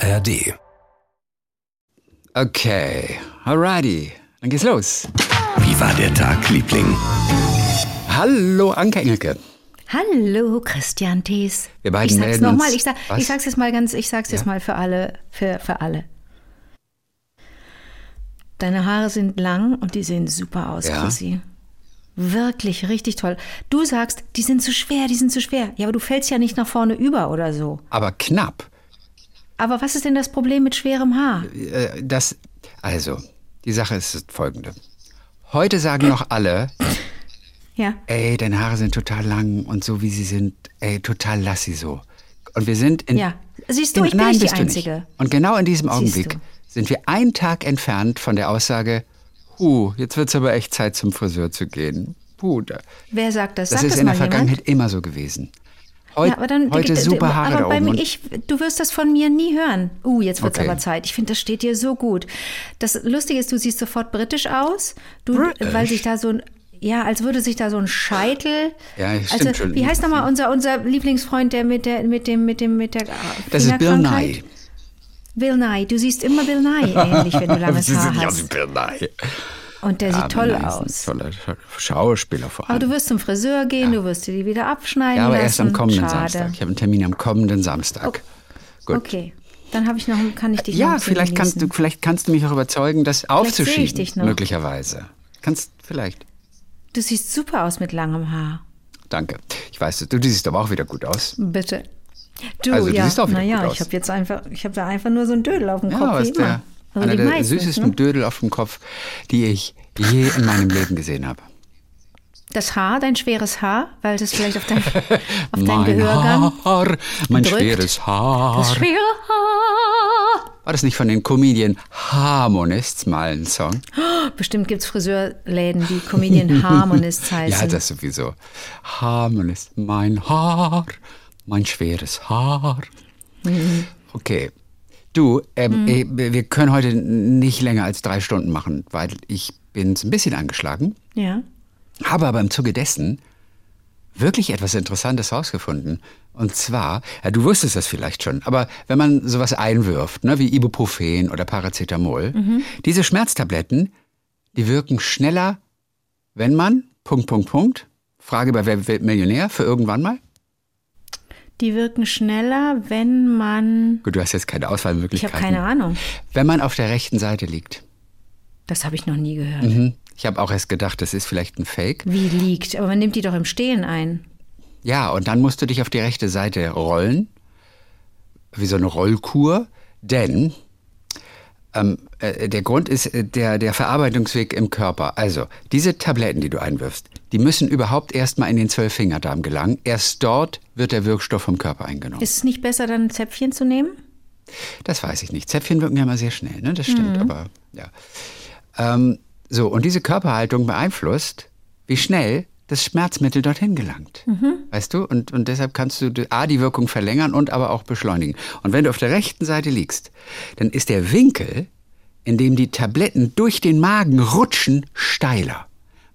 ARD. Okay, alrighty, dann geht's los. Wie war der Tag, Liebling? Hallo, Anke Engelke. Hallo, Christian Thees. Wir beiden ich sag's melden nochmal, ich, sag, ich sag's jetzt mal ganz, ich sag's jetzt Ja. mal für alle, für, für alle. Deine Haare sind lang und die sehen super aus, Ja. Chrissy. Wirklich, richtig toll. Du sagst, die sind zu schwer, die sind zu schwer. Ja, aber du fällst ja nicht nach vorne über oder so. Aber knapp. Aber was ist denn das Problem mit schwerem Haar? Äh, Das, also, die Sache ist folgende. Heute sagen noch alle, Ja. ey, deine Haare sind total lang und so wie sie sind, ey, total lass sie so. Und wir sind in. Ja. Siehst du, in, ich bin nein, nicht die Einzige. Nicht. Und genau in diesem Augenblick sind wir einen Tag entfernt von der Aussage, huh, jetzt wird's aber echt Zeit zum Friseur zu gehen. Puh, da, Wer sagt das? das Sagt ist das in der mal jemand? Vergangenheit immer so gewesen. Heut, Ja, aber dann, heute super Haare aber bei mir, ich, du wirst das von mir nie hören. Uh, jetzt wird's Okay. aber Zeit. Ich finde, das steht dir so gut. Das Lustige ist, du siehst sofort britisch aus. Du, British? weil sich da so ein, ja, als würde sich da so ein Scheitel. Ja, stimmt also, schon. Wie heißt nochmal unser, unser Lieblingsfreund, der mit der, mit dem, mit dem, mit der das ist Bill? Nye. Bill Nye. Du siehst immer Bill Nye ähnlich, wenn du langes Sie Haar sind ja wie hast. Bill Nye. Und der Ja, sieht toll ist ein aus. Toller Schauspieler vor Aber allem. du wirst zum Friseur gehen, du wirst dir die wieder abschneiden Ja, aber lassen. erst am kommenden Schade. Samstag. Ich habe einen Termin am kommenden Samstag. Gut. Okay. Dann habe ich noch, kann ich dich noch Ja, ein bisschen vielleicht kannst, du, vielleicht kannst du mich auch überzeugen, das sehe ich aufzuschieben. dich noch. Möglicherweise. Kannst vielleicht. Du siehst super aus mit langem Haar. Danke. Ich weiß, du, du siehst aber auch wieder gut aus. Bitte. Du, Also, du ja, siehst auch wieder naja, gut aus. ich habe jetzt einfach, ich habe da einfach nur so ein Dödel auf dem Ja, Kopf, aber immer. der, Also einer der meistens, süßesten ne? Dödel auf dem Kopf, die ich je in meinem Leben gesehen habe. Das Haar, dein schweres Haar, weil das vielleicht auf dein, auf dein mein Gehörgang. Haar, mein drückt. schweres Haar. Das schwere Haar. War das nicht von den Comedian Harmonists mal ein Song? Bestimmt gibt's Friseurläden, die Comedian Harmonists heißen. Ja, das sowieso. Harmonist, mein Haar, mein schweres Haar. Mhm. Okay. Du, ähm, eh, wir können heute nicht länger als drei Stunden machen, weil ich bin ein bisschen angeschlagen, ja. habe aber im Zuge dessen wirklich etwas Interessantes herausgefunden. Und zwar, ja, du wusstest das vielleicht schon, aber wenn man sowas einwirft, ne, wie Ibuprofen oder Paracetamol, Mhm. diese Schmerztabletten, die wirken schneller, wenn man, Punkt, Punkt, Punkt, Frage bei Wer wird Millionär für irgendwann mal? Die wirken schneller, wenn man. Gut, du hast jetzt keine Ich Auswahlmöglichkeiten. habe keine Ahnung. Wenn man auf der rechten Seite liegt. Das habe ich noch nie gehört. Mhm. Ich habe auch erst gedacht, das ist vielleicht ein Fake. Wie liegt? Aber man nimmt die doch im Stehen ein. Ja, und dann musst du dich auf die rechte Seite rollen, wie so eine Rollkur, denn ähm, äh, der Grund ist äh, der, der Verarbeitungsweg im Körper. Also, diese Tabletten, die du einwirfst, die müssen überhaupt erstmal in den Zwölffingerdarm gelangen. Erst dort wird der Wirkstoff vom Körper eingenommen. Ist es nicht besser, dann ein Zäpfchen zu nehmen? Das weiß ich nicht. Zäpfchen wirken ja immer sehr schnell, ne? Das stimmt, aber ja. Ähm, so, und diese Körperhaltung beeinflusst, wie schnell das Schmerzmittel dorthin gelangt. Weißt du? Und, und deshalb kannst du die- A, die Wirkung verlängern und aber auch beschleunigen. Und wenn du auf der rechten Seite liegst, dann ist der Winkel, in dem die Tabletten durch den Magen rutschen, steiler.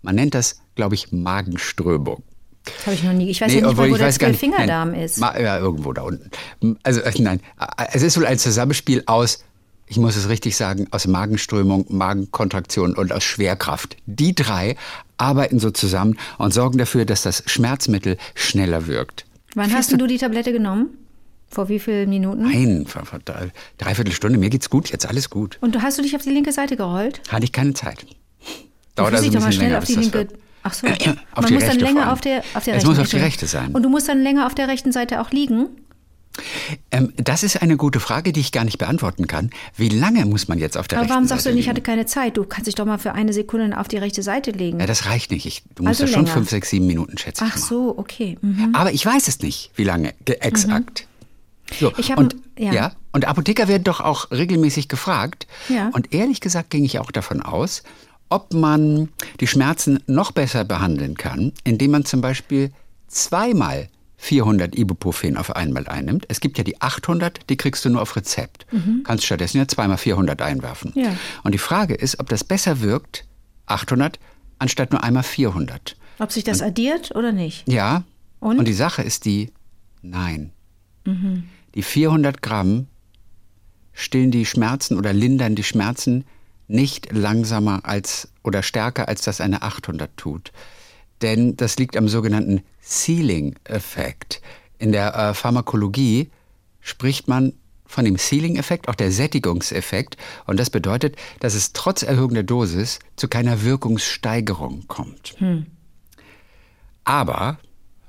Man nennt das, glaube ich, Magenströmung. Das habe ich noch nie. Ich weiß Nee, ja nicht mal, wo der. Zwölffingerdarm Nein, ist. Ma, ja, irgendwo da unten. Also äh, nein, äh, es ist wohl ein Zusammenspiel aus, ich muss es richtig sagen, aus Magenströmung, Magenkontraktion und aus Schwerkraft. Die drei arbeiten so zusammen und sorgen dafür, dass das Schmerzmittel schneller wirkt. Wann hast du die Tablette genommen? Vor wie vielen Minuten? Nein, vor, vor drei, dreiviertel Stunde, mir geht's gut, jetzt alles gut. Und hast du dich auf die linke Seite gerollt? Hatte ich keine Zeit. Dauert also ein doch mal bisschen schnell länger, auf die linke. Ach so. Auf Man muss dann länger auf der, auf der Es rechten muss auf die rechte sein. Und du musst dann länger auf der rechten Seite auch liegen? Ähm, das ist eine gute Frage, die ich gar nicht beantworten kann. Wie lange muss man jetzt auf der Aber warum sagst du denn, ich liegen? hatte keine Zeit? Du kannst dich doch mal für eine Sekunde auf die rechte Seite legen. Ja, das reicht nicht. Ich, du musst Also ja schon länger. fünf, sechs, sieben Minuten schätzen. Ach so, okay. Mhm. Aber ich weiß es nicht, wie lange ge- exakt. So, Ich hab und, ja. ja. und Apotheker werden doch auch regelmäßig gefragt. Ja. Und ehrlich gesagt ging ich auch davon aus, ob man die Schmerzen noch besser behandeln kann, indem man zum Beispiel zweimal 400 Ibuprofen auf einmal einnimmt. Es gibt ja die 800, die kriegst du nur auf Rezept. Kannst stattdessen ja zweimal 400 einwerfen. Mhm. Ja. Und die Frage ist, ob das besser wirkt, 800, anstatt nur einmal 400. Ob sich das addiert oder nicht? Ja. Und? Und, die Sache ist die, nein. Die 400 Gramm stillen die Schmerzen oder lindern die Schmerzen nicht langsamer als oder stärker als das eine 800 tut. Denn das liegt am sogenannten Ceiling-Effekt. In der äh, Pharmakologie spricht man von dem Ceiling-Effekt, auch der Sättigungseffekt. Und das bedeutet, dass es trotz erhöhender Dosis zu keiner Wirkungssteigerung kommt. Hm. Aber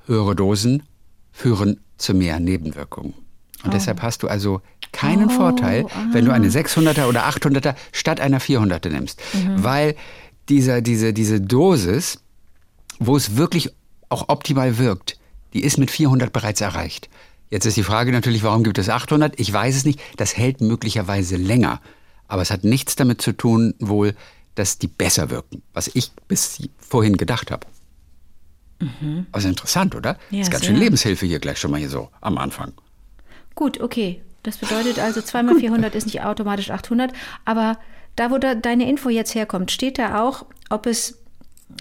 höhere Dosen führen zu mehr Nebenwirkungen. Und oh. deshalb hast du also keinen oh, Vorteil, wenn du eine 600er ah. oder 800er statt einer 400er nimmst. Mhm. Weil dieser, diese, diese Dosis, wo es wirklich auch optimal wirkt, die ist mit 400 bereits erreicht. Jetzt ist die Frage natürlich, warum gibt es 800? Ich weiß es nicht. Das hält möglicherweise länger. Aber es hat nichts damit zu tun, wohl, dass die besser wirken, was ich bis vorhin gedacht habe. Mhm. Also interessant, oder? Ja, ist ganz schön Lebenshilfe hier gleich schon mal hier so am Anfang. Gut, okay. Das bedeutet also, 2 mal 400 ist nicht automatisch 800. Aber da, wo da deine Info jetzt herkommt, steht da auch, ob es,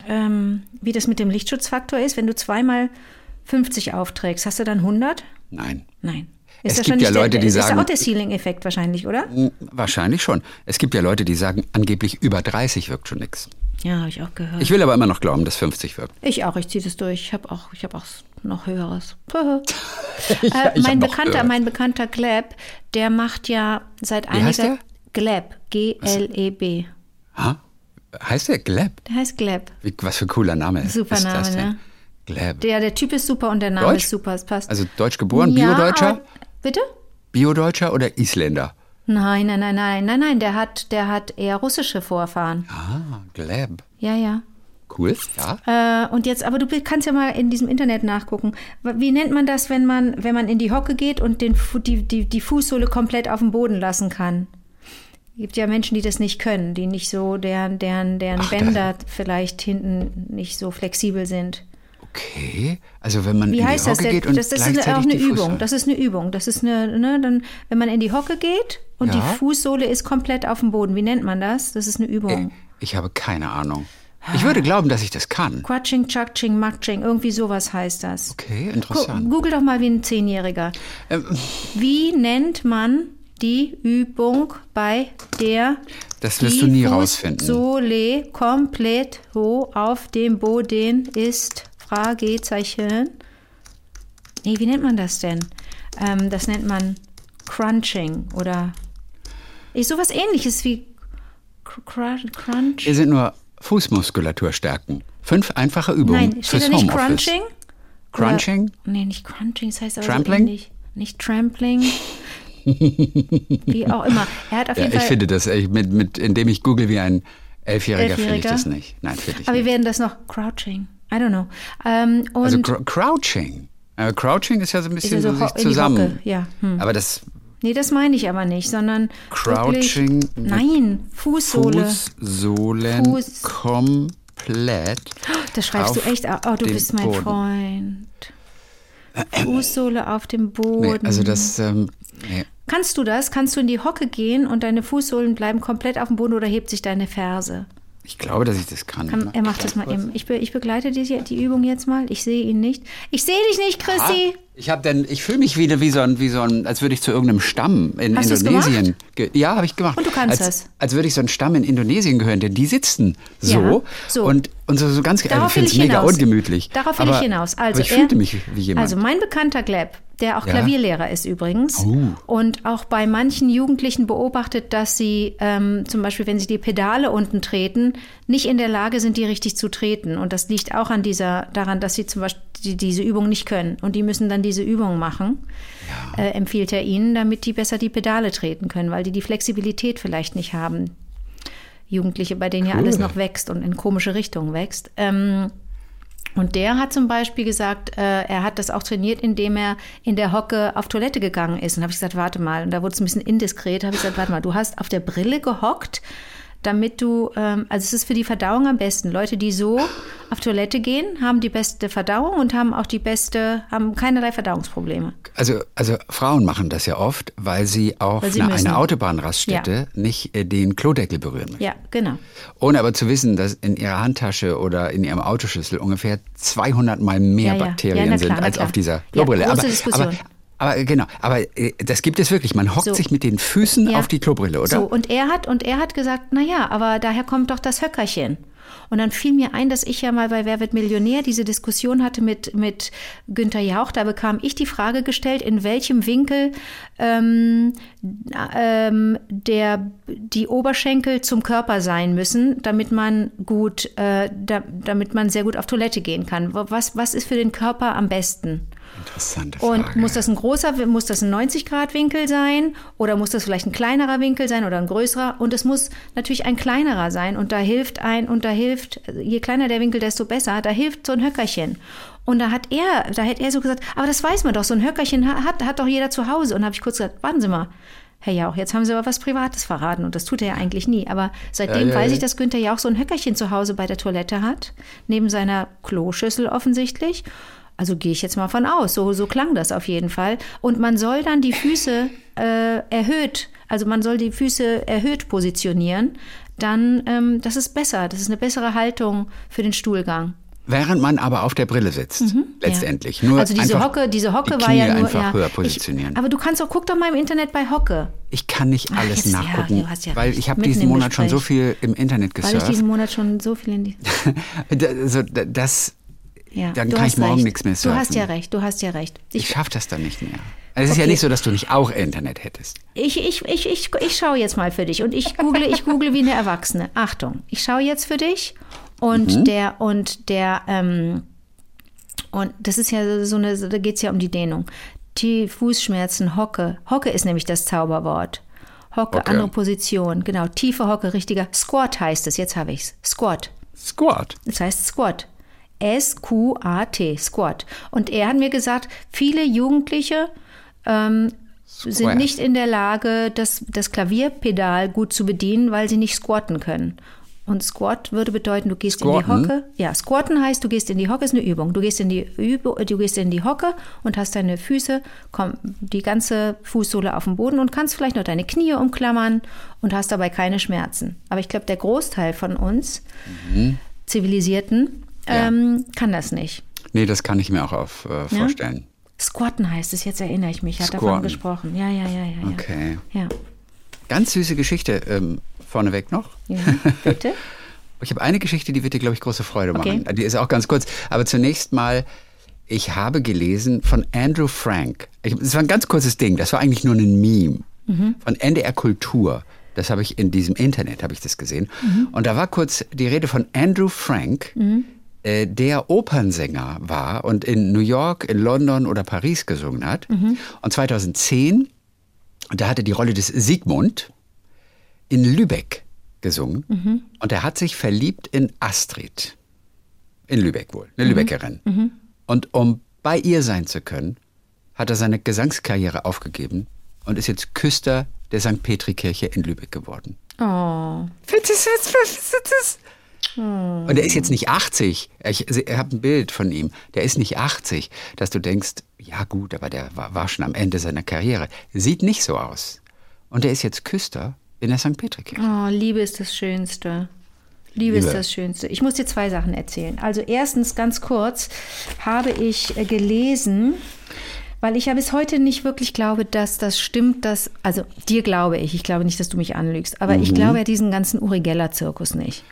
ähm, wie das mit dem Lichtschutzfaktor ist. Wenn du zweimal 50 aufträgst, hast du dann 100? Nein. Nein. Ist es gibt ja Leute, der, die sagen. Ist auch der Ceiling-Effekt wahrscheinlich, oder? Wahrscheinlich schon. Es gibt ja Leute, die sagen, angeblich über 30 wirkt schon nichts. Ja, habe ich auch gehört. Ich will aber immer noch glauben, dass 50 wirkt. Ich auch, ich ziehe das durch. Ich habe auch, hab auch noch Höheres. ja, äh, mein, bekannter, mein bekannter Gleb, der macht ja seit einiger Zeit. Gleb, G-L-E-B. Ha? Heißt der Gleb? Der heißt Gleb. Wie, was für ein cooler Name Super ist Name, das denn? ne? Gleb. Der, der Typ ist super und der Name Deutsch? ist super. Es passt. Also deutsch geboren, ja, Biodeutscher? Bitte? Biodeutscher oder Isländer? Nein, nein, nein, nein, nein, nein, der hat, der hat eher russische Vorfahren. Ah, Gleb. Ja, ja. Cool, ja. Äh, und jetzt, aber du kannst ja mal in diesem Internet nachgucken. Wie nennt man das, wenn man, wenn man in die Hocke geht und den, die, die, die Fußsohle komplett auf dem Boden lassen kann? Es gibt ja Menschen, die das nicht können, die nicht so, deren, deren, deren Ach, Bänder vielleicht hinten nicht so flexibel sind. Okay, also wenn man Wie in heißt die Hocke das? geht und das, das gleichzeitig ist auch eine die Übung. Fußsohle. Das ist eine Übung. Das ist eine, ne, dann, wenn man in die Hocke geht und Ja. die Fußsohle ist komplett auf dem Boden. Wie nennt man das? Das ist eine Übung. Ich habe keine Ahnung. Ich würde glauben, dass ich das kann. Quatsching, Chakching, Makching, irgendwie sowas heißt das. Okay, interessant. Google doch mal wie ein Zehnjähriger. Ähm, Wie nennt man die Übung, bei der Das wirst die du nie rausfinden. Fußsohle komplett ho auf dem Boden ist? Fragezeichen. Nee, wie nennt man das denn? Ähm, das nennt man Crunching oder ist sowas ähnliches wie Cr- Cr- Crunch. Hier sind nur Fußmuskulatur stärken. Fünf einfache Übungen Nein, fürs Homeoffice. Crunching? Crunching? Oder, nee, nicht Crunching, das heißt aber Trampling? so ähnlich. Nicht Trampling. Wie auch immer. Er hat auf Ja, jeden ich Fall. finde das, ich, mit, mit, indem ich google wie ein Elfjähriger, finde ich Elfjähriger? das nicht. Nein, finde ich aber wir nicht. werden das noch Crouching. I don't know. Ähm, Also cr Crouching. Äh, Crouching ist ja so ein bisschen so, so sich zusammen. Ja, hm. Aber das nee, das meine ich aber nicht, sondern Crouching Wirklich, nein, Fußsohle. Fußsohlen Fuß- komplett. Das schreibst du echt. Oh, du bist mein Boden. Freund. Fußsohle auf dem Boden. Nee, also das, ähm, nee. Kannst du das? Kannst du in die Hocke gehen und deine Fußsohlen bleiben komplett auf dem Boden oder hebt sich deine Ferse? ich glaube, dass ich das kann. Kann, er macht das mal eben. Ich, be, ich begleite die, die Übung jetzt mal. Ich sehe ihn nicht. Ich sehe dich nicht, Chrissy. Ich habe denn, ich fühle mich wieder wie so ein, wie so ein, als würde ich zu irgendeinem Stamm in Hast Indonesien. ge- Ja, habe ich gemacht. Und du kannst als, das? Als würde ich so ein Stamm in Indonesien gehören, denn die sitzen so, Ja, so. und und so, so ganz. Darauf ich will finde es ich mega hinaus. ungemütlich. Darauf will ich hinaus. Also ich er- fühlte mich wie jemand. Also mein bekannter Gleb, der auch Ja? Klavierlehrer ist übrigens Oh. und auch bei manchen Jugendlichen beobachtet, dass sie ähm, zum Beispiel, wenn sie die Pedale unten treten, nicht in der Lage sind, die richtig zu treten. Und das liegt auch an dieser, daran, dass sie zum Beispiel die, diese Übung nicht können. Und die müssen dann diese Übung machen, äh, empfiehlt er ihnen, damit die besser die Pedale treten können, weil die die Flexibilität vielleicht nicht haben. Jugendliche, bei denen ja Cool. alles noch wächst und in komische Richtungen wächst. Ähm, und der hat zum Beispiel gesagt, äh, er hat das auch trainiert, indem er in der Hocke auf Toilette gegangen ist. Und habe ich gesagt, warte mal. Und da wurde es ein bisschen indiskret. Habe ich gesagt, warte mal, du hast auf der Brille gehockt, damit du, ähm, also es ist für die Verdauung am besten. Leute, die so auf Toilette gehen, haben die beste Verdauung und haben auch die beste, haben keinerlei Verdauungsprobleme. Also, also Frauen machen das ja oft, weil sie auf Weil sie einer, müssen. einer Autobahnraststätte nicht äh, den Klodeckel berühren möchten. Ja, genau. Ohne aber zu wissen, dass in ihrer Handtasche oder in ihrem Autoschlüssel ungefähr 200 mal mehr Ja, ja. Bakterien Ja, sind klar, na als auf dieser Ja, Klobrille. aber, Diskussion. aber Aber äh, genau, aber äh, das gibt es wirklich. Man hockt So. sich mit den Füßen Ja. auf die Klobrille, oder? So, und er hat, und er hat gesagt, na ja, aber daher kommt doch das Höckerchen. Und dann fiel mir ein, dass ich ja mal bei Wer wird Millionär diese Diskussion hatte mit, mit Günther Jauch. Da bekam ich die Frage gestellt, in welchem Winkel ähm, ähm, der, die Oberschenkel zum Körper sein müssen, damit man gut, äh, da, damit man sehr gut auf Toilette gehen kann. Was, was ist für den Körper am besten? Interessante Und Frage. muss das ein großer, muss das ein 90-Grad-Winkel sein oder muss das vielleicht ein kleinerer Winkel sein oder ein größerer? Und es muss natürlich ein kleinerer sein und da hilft ein, und da hilft, je kleiner der Winkel, desto besser, da hilft so ein Höckerchen. Und da hat er, da hat er so gesagt, aber das weiß man doch, so ein Höckerchen ha- hat, hat doch jeder zu Hause. Und da habe ich kurz gesagt, warten Sie mal. Herr Jauch, jetzt haben Sie aber was Privates verraten und das tut er ja eigentlich nie. Aber seitdem Ja, ja, weiß ich, dass Günther Jauch so ein Höckerchen zu Hause bei der Toilette hat, neben seiner Kloschüssel offensichtlich. Also gehe ich jetzt mal von aus. So, so klang das auf jeden Fall. Und man soll dann die Füße äh, erhöht, also man soll die Füße erhöht positionieren. Dann, ähm, das ist besser. Das ist eine bessere Haltung für den Stuhlgang. Während man aber auf der Brille sitzt, letztendlich. Nur also diese Hocke, diese Hocke die war ja nur einfach ja, höher ich, positionieren. aber du kannst auch guck doch mal im Internet bei Hocke, Ich kann nicht Ach, alles jetzt- ja, nachgucken, hast ja weil ich habe diesen Monat schon so Gespräch. viel im Internet weil ich gesurft. diesen Monat schon so viel in die also, da- das, ja, Dann du kann ich morgen recht. nichts mehr Du hast surfen. ja recht, du hast ja recht. ich Ich, schaffe das dann nicht mehr. Also es ist ja Okay. nicht so, dass du nicht auch Internet hättest. ich, ich, ich, ich, ich schaue jetzt mal für dich und ich google, ich google wie eine Erwachsene. Achtung, ich schaue jetzt für dich und Mhm. der und der ähm, und das ist ja so eine, da geht es ja um die Dehnung. Die Fußschmerzen, Hocke. Hocke ist nämlich das Zauberwort. Hocke, Hocke. andere Position, genau. Tiefe Hocke, richtiger. Squat heißt es, jetzt habe ich's. Squat. Squat. Das heißt Squat. S-Q-A-T, Squat. Und er hat mir gesagt, viele Jugendliche ähm, sind nicht in der Lage, das, das Klavierpedal gut zu bedienen, weil sie nicht squatten können. Und Squat würde bedeuten, du gehst in die Squatten? Hocke. Ja, Squatten heißt, du gehst in die Hocke, ist eine Übung. Du gehst in die Übung, du gehst in die Hocke und hast deine Füße, komm, die ganze Fußsohle auf dem Boden und kannst vielleicht noch deine Knie umklammern und hast dabei keine Schmerzen. Aber ich glaube, der Großteil von uns Zivilisierten Ja. ähm, kann das nicht. Nee, das kann ich mir auch auf, äh, vorstellen. Squatten heißt es, jetzt erinnere ich mich, hat davon Squatten. gesprochen. Ja, ja, ja, ja. ja. Okay. Ja, Ganz süße Geschichte ähm, vorneweg noch. ja. bitte. Ich habe eine Geschichte, die wird dir, glaube ich, große Freude Okay. machen. Die ist auch ganz kurz. Aber zunächst mal, ich habe gelesen von Andrew Frank. Das war ein ganz kurzes Ding. Das war eigentlich nur ein Meme von NDR Kultur. Das habe ich in diesem Internet habe ich das gesehen. Und da war kurz die Rede von Andrew Frank, äh, der Opernsänger war und in New York, in London oder Paris gesungen hat. Und 2010, da hatte die Rolle des Sigmund in Lübeck gesungen und er hat sich verliebt in Astrid. In Lübeck wohl, eine Lübeckerin. Und um bei ihr sein zu können, hat er seine Gesangskarriere aufgegeben und ist jetzt Küster der St. Petri-Kirche in Lübeck geworden. Oh, Und er ist jetzt nicht 80. Ich, ich habe ein Bild von ihm. Der ist nicht 80, dass du denkst, ja gut, aber der war, war schon am Ende seiner Karriere. Sieht nicht so aus. Und er ist jetzt Küster in der St. Petri-Kirche. oh, Liebe ist das Schönste. Liebe, Liebe. ist das Schönste. Ich muss dir zwei Sachen erzählen. Also erstens, ganz kurz, habe ich äh, gelesen, weil ich ja bis heute nicht wirklich glaube, dass das stimmt, dass, also dir glaube ich, ich glaube nicht, dass du mich anlügst, aber ich glaube ja diesen ganzen Uri Geller-Zirkus nicht.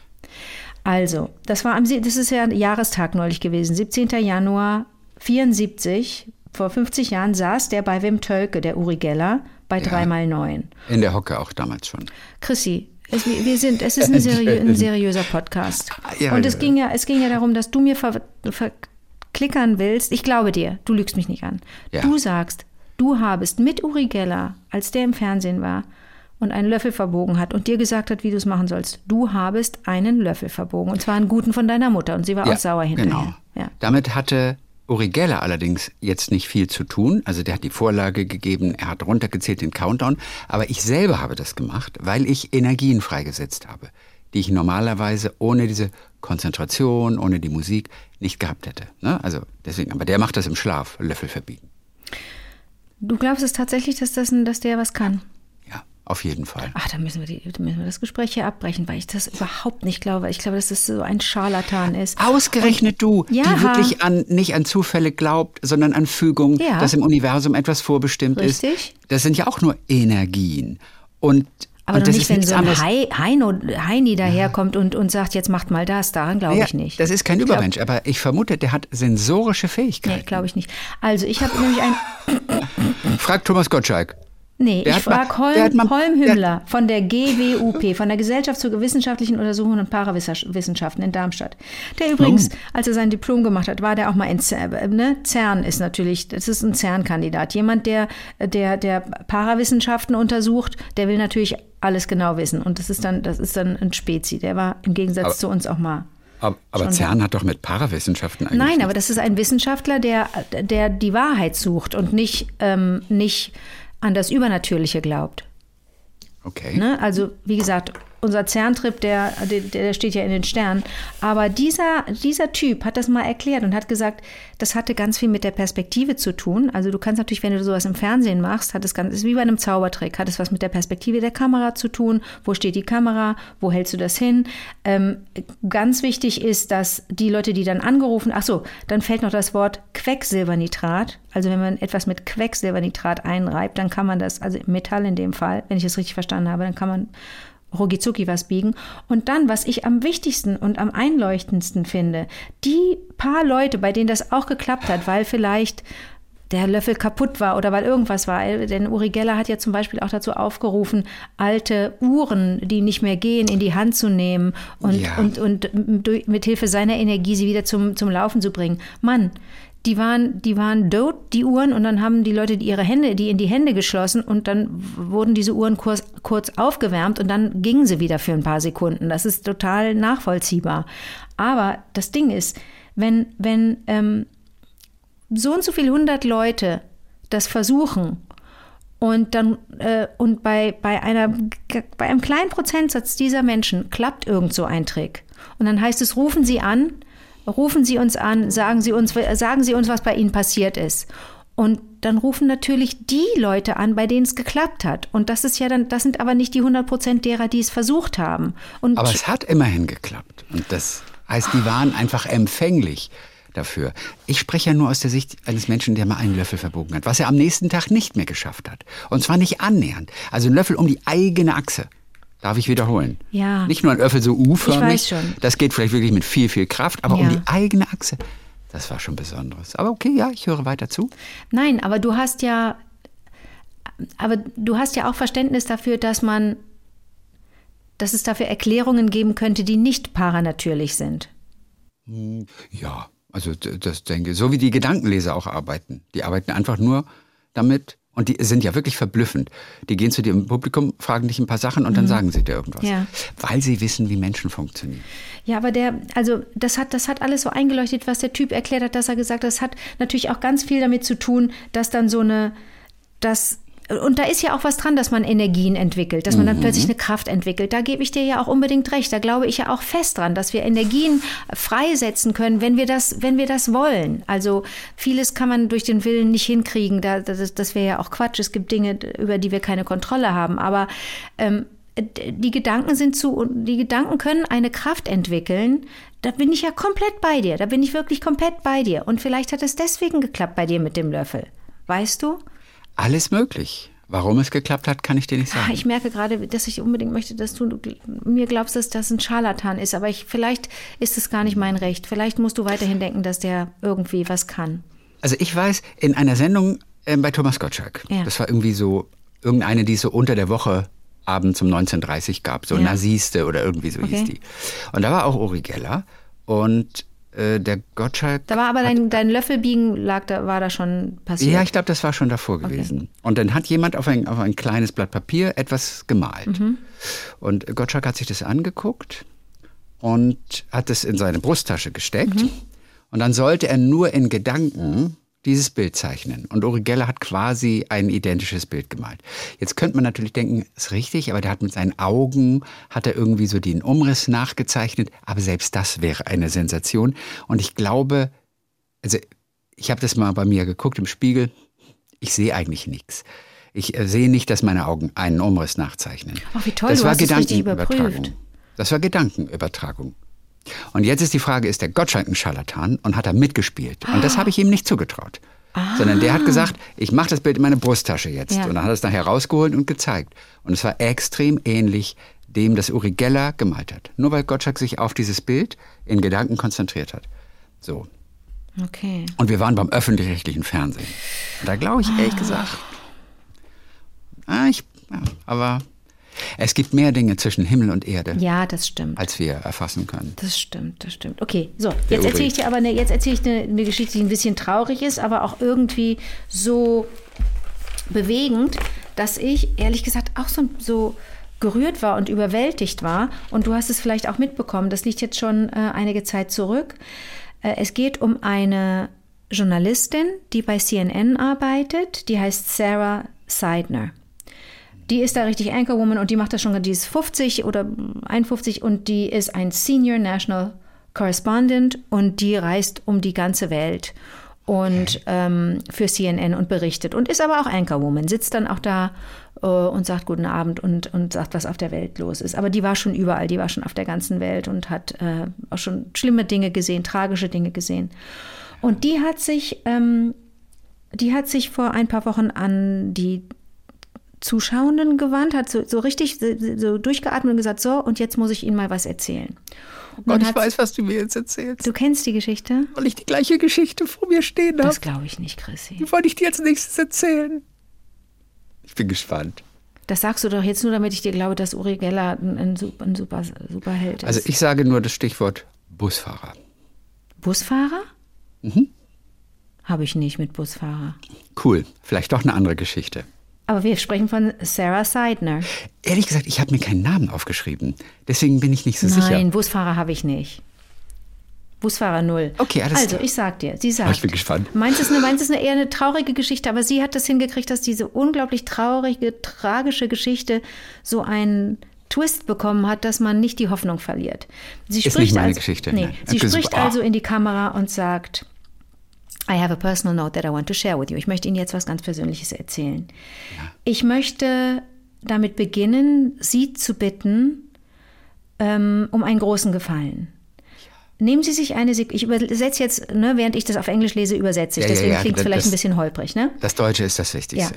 Also, das war am, das ist ja ein Jahrestag neulich gewesen, 17. Januar 74, vor 50 Jahren saß der bei Wim Tölke, der Uri Geller, bei 3x9. In der Hocke auch damals schon. Chrissy, es, wir sind, es ist ein, seriö ein seriöser Podcast. Ja, und es ja. ging ja, es ging ja darum, dass du mir ver verklickern willst. Ich glaube dir, du lügst mich nicht an. Ja. Du sagst, du habest mit Uri Geller, als der im Fernsehen war und einen Löffel verbogen hat und dir gesagt hat, wie du es machen sollst, du habest einen Löffel verbogen. Und zwar einen guten von deiner Mutter. Und sie war auch sauer hinterher. Genau. Ja. Damit hatte Uri Geller allerdings jetzt nicht viel zu tun. Also der hat die Vorlage gegeben, er hat runtergezählt den Countdown. Aber ich selber habe das gemacht, weil ich Energien freigesetzt habe, die ich normalerweise ohne diese Konzentration, ohne die Musik nicht gehabt hätte. Ne? Also deswegen, aber der macht das im Schlaf, Löffel verbiegen. Du glaubst es tatsächlich, dass, das, dass der was kann? Ja. auf jeden Fall. Ach, da müssen wir, die, müssen wir das Gespräch hier abbrechen, weil ich das überhaupt nicht glaube. Ich glaube, dass das so ein Scharlatan ist. Ausgerechnet Und, du, ja, die wirklich an, nicht an Zufälle glaubt, sondern an Fügung, ja. dass im Universum etwas vorbestimmt Richtig. ist. Das sind ja auch nur Energien. Und aber doch nicht, wenn so ein Hei, Heino, Heini daherkommt und, und sagt, jetzt macht mal das, daran glaube ja, ich nicht. Das ist kein Übermensch, glaub, aber ich vermute, der hat sensorische Fähigkeiten. Nee, glaube ich nicht. Also ich habe nämlich ein... Frag Thomas Gottschalk. Nee, der ich frage Holm, Holm Hümmler von der GWUP, von der Gesellschaft zur wissenschaftlichen Untersuchung und Parawissenschaften in Darmstadt. Der übrigens, oh. als er sein Diplom gemacht hat, war der auch mal in CERN. Ne? CERN ist natürlich, das ist ein CERN-Kandidat. Jemand, der, der, der Parawissenschaften untersucht, der will natürlich alles genau wissen. Und das ist dann, das ist dann ein Spezi. Der war im Gegensatz aber, zu uns auch mal aber, aber CERN hat doch mit Parawissenschaften eigentlich. Nein, nichts. aber das ist ein Wissenschaftler, der, der die Wahrheit sucht und nicht, ähm, nicht an das Übernatürliche glaubt. Okay. Ne? Also, wie gesagt, unser CERN-Trip, der, der, der, steht ja in den Sternen. Aber dieser, dieser Typ hat das mal erklärt und hat gesagt, das hatte ganz viel mit der Perspektive zu tun. Also du kannst natürlich, wenn du sowas im Fernsehen machst, hat es ganz, ist wie bei einem Zaubertrick, hat es was mit der Perspektive der Kamera zu tun. Wo steht die Kamera? Wo hältst du das hin? Ähm, ganz wichtig ist, dass die Leute, die dann angerufen, ach so, dann fällt noch das Wort Quecksilbernitrat. Also wenn man etwas mit Quecksilbernitrat einreibt, dann kann man das, also Metall in dem Fall, wenn ich es richtig verstanden habe, dann kann man rucki was biegen. Und dann, was ich am wichtigsten und am einleuchtendsten finde, die paar Leute, bei denen das auch geklappt hat, weil vielleicht der Löffel kaputt war oder weil irgendwas war. Denn Uri Geller hat ja zum Beispiel auch dazu aufgerufen, alte Uhren, die nicht mehr gehen, in die Hand zu nehmen und, ja. und, und mit Hilfe seiner Energie sie wieder zum, zum Laufen zu bringen. Mann, die waren, die waren dote, die Uhren, und dann haben die Leute ihre Hände, die in die Hände geschlossen und dann wurden diese Uhren kurz, kurz aufgewärmt und dann gingen sie wieder für ein paar Sekunden. Das ist total nachvollziehbar. Aber das Ding ist, wenn, wenn ähm, so und so viele hundert Leute das versuchen und dann äh, und bei, bei, einer, bei einem kleinen Prozentsatz dieser Menschen klappt irgend so ein Trick. Und dann heißt es, rufen Sie an, rufen Sie uns an, sagen Sie uns, sagen Sie uns, was bei Ihnen passiert ist. Und dann rufen natürlich die Leute an, bei denen es geklappt hat. Und das ist ja dann, das sind aber nicht die 100 Prozent derer, die es versucht haben. Und aber es hat immerhin geklappt. Und das heißt, die waren einfach empfänglich dafür. Ich spreche ja nur aus der Sicht eines Menschen, der mal einen Löffel verbogen hat, was er am nächsten Tag nicht mehr geschafft hat. Und zwar nicht annähernd. Also ein Löffel um die eigene Achse. Darf ich wiederholen? Ja. Nicht nur ein Öffel so U-förmig. Das geht vielleicht wirklich mit viel, viel Kraft, aber ja. um die eigene Achse. Das war schon Besonderes. Aber okay, ja, ich höre weiter zu. Nein, aber du hast ja, aber du hast ja auch Verständnis dafür, dass man, dass es dafür Erklärungen geben könnte, die nicht paranatürlich sind. Hm, ja, also das denke ich, so wie die Gedankenleser auch arbeiten. Die arbeiten einfach nur damit, und die sind ja wirklich verblüffend. Die gehen zu dir im Publikum, fragen dich ein paar Sachen und mhm. dann sagen sie dir irgendwas. Ja. Weil sie wissen, wie Menschen funktionieren. Ja, aber der, also das hat, das hat alles so eingeleuchtet, was der Typ erklärt hat, dass er gesagt hat, das hat natürlich auch ganz viel damit zu tun, dass dann so eine, dass und da ist ja auch was dran, dass man Energien entwickelt, dass man dann mhm. plötzlich eine Kraft entwickelt. Da gebe ich dir ja auch unbedingt recht. Da glaube ich ja auch fest dran, dass wir Energien freisetzen können, wenn wir das, wenn wir das wollen. Also vieles kann man durch den Willen nicht hinkriegen. Da, das, das wäre ja auch Quatsch. Es gibt Dinge, über die wir keine Kontrolle haben. Aber ähm, die Gedanken sind zu, die Gedanken können eine Kraft entwickeln. Da bin ich ja komplett bei dir. Da bin ich wirklich komplett bei dir. Und vielleicht hat es deswegen geklappt bei dir mit dem Löffel. Weißt du? Alles möglich. Warum es geklappt hat, kann ich dir nicht sagen. Ich merke gerade, dass ich unbedingt möchte, dass du mir glaubst, dass das ein Scharlatan ist. Aber ich, vielleicht ist es gar nicht mein Recht. Vielleicht musst du weiterhin denken, dass der irgendwie was kann. Also ich weiß, in einer Sendung äh, bei Thomas Gottschalk, ja. das war irgendwie so, irgendeine, die es so unter der Woche abends um 19.30 Uhr gab, so ja. Nasiste oder irgendwie so okay. hieß die. Und da war auch Uri Geller und äh, der Gottschalk. Da war aber dein, dein Löffelbiegen lag da, war da schon passiert. Ja, ich glaube, das war schon davor gewesen. Okay. Und dann hat jemand auf ein, auf ein kleines Blatt Papier etwas gemalt. Mhm. Und Gottschalk hat sich das angeguckt und hat es in seine Brusttasche gesteckt. Mhm. Und dann sollte er nur in Gedanken dieses Bild zeichnen. Und Uri Geller hat quasi ein identisches Bild gemalt. Jetzt könnte man natürlich denken, ist richtig, aber der hat mit seinen Augen, hat er irgendwie so den Umriss nachgezeichnet. Aber selbst das wäre eine Sensation. Und ich glaube, also ich habe das mal bei mir geguckt im Spiegel, ich sehe eigentlich nichts. Ich äh, sehe nicht, dass meine Augen einen Umriss nachzeichnen. Ach, wie toll, das du war hast Gedankenübertragung. Das war Gedankenübertragung. Und jetzt ist die Frage, ist der Gottschalk ein Scharlatan und hat er mitgespielt? Und das habe ich ihm nicht zugetraut. Sondern der hat gesagt, ich mache das Bild in meine Brusttasche jetzt. Ja. Und dann hat er es nachher rausgeholt und gezeigt. Und es war extrem ähnlich dem, das Uri Geller gemalt hat. Nur weil Gottschalk sich auf dieses Bild in Gedanken konzentriert hat. So. Okay. Und wir waren beim öffentlich-rechtlichen Fernsehen. Und da glaube ich ehrlich gesagt, ah, ich, ja, aber es gibt mehr Dinge zwischen Himmel und Erde, Ja, das stimmt. als wir erfassen können. Das stimmt, das stimmt. Okay, so, Der jetzt erzähle ich dir aber eine, jetzt erzähle ich eine, eine Geschichte, die ein bisschen traurig ist, aber auch irgendwie so bewegend, dass ich ehrlich gesagt auch so, so gerührt war und überwältigt war. Und du hast es vielleicht auch mitbekommen, das liegt jetzt schon äh, einige Zeit zurück. Äh, es geht um eine Journalistin, die bei CNN arbeitet, die heißt Sarah Seidner. Die ist da richtig Anchorwoman und die macht das schon, die ist 50 oder 51 und die ist ein Senior National Correspondent und die reist um die ganze Welt und ähm, für CNN und berichtet und ist aber auch Anchorwoman, sitzt dann auch da äh, und sagt guten Abend und, und sagt, was auf der Welt los ist. Aber die war schon überall, die war schon auf der ganzen Welt und hat äh, auch schon schlimme Dinge gesehen, tragische Dinge gesehen. Und die hat sich, ähm, die hat sich vor ein paar Wochen an die Zuschauenden gewandt, hat so, so richtig so, durchgeatmet und gesagt, so, und jetzt muss ich Ihnen mal was erzählen. Und dann Gott, ich weiß, was du mir jetzt erzählst. Du kennst die Geschichte? Weil ich die gleiche Geschichte vor mir stehen habe. Das glaube ich nicht, Chrissy. Die wollte ich dir als nächstes erzählen. Ich bin gespannt. Das sagst du doch jetzt nur, damit ich dir glaube, dass Uri Geller ein, ein, super, ein super, Superheld ist. Also ich sage nur das Stichwort Busfahrer. Busfahrer? Mhm. Habe ich nicht mit Busfahrer. Cool. Vielleicht doch eine andere Geschichte. Aber wir sprechen von Sarah Seidner. Ehrlich gesagt, ich habe mir keinen Namen aufgeschrieben. Deswegen bin ich nicht so Nein, sicher. Busfahrer habe ich nicht. Busfahrer null. Okay, alles Also, klar. ich sag dir, sie sagt. ich bin gespannt. Meins ist, eine, meins ist eine eher eine traurige Geschichte, aber sie hat das hingekriegt, dass diese unglaublich traurige, tragische Geschichte so einen Twist bekommen hat, dass man nicht die Hoffnung verliert. Sie Ist spricht nicht meine also, Geschichte, Nee, nein. sie Okay, spricht. Ah. also in die Kamera und sagt, I have a personal note that I want to share with you. Ich möchte Ihnen jetzt was ganz Persönliches erzählen. Ich möchte damit beginnen, Sie zu bitten ähm, um einen großen Gefallen. Nehmen Sie sich eine Sekunde, ich übersetze jetzt, ne, während ich das auf Englisch lese, übersetze ich. Ja, ja, Deswegen ja, klingt es das- vielleicht ein bisschen holprig, ne? Das Deutsche ist das Wichtigste.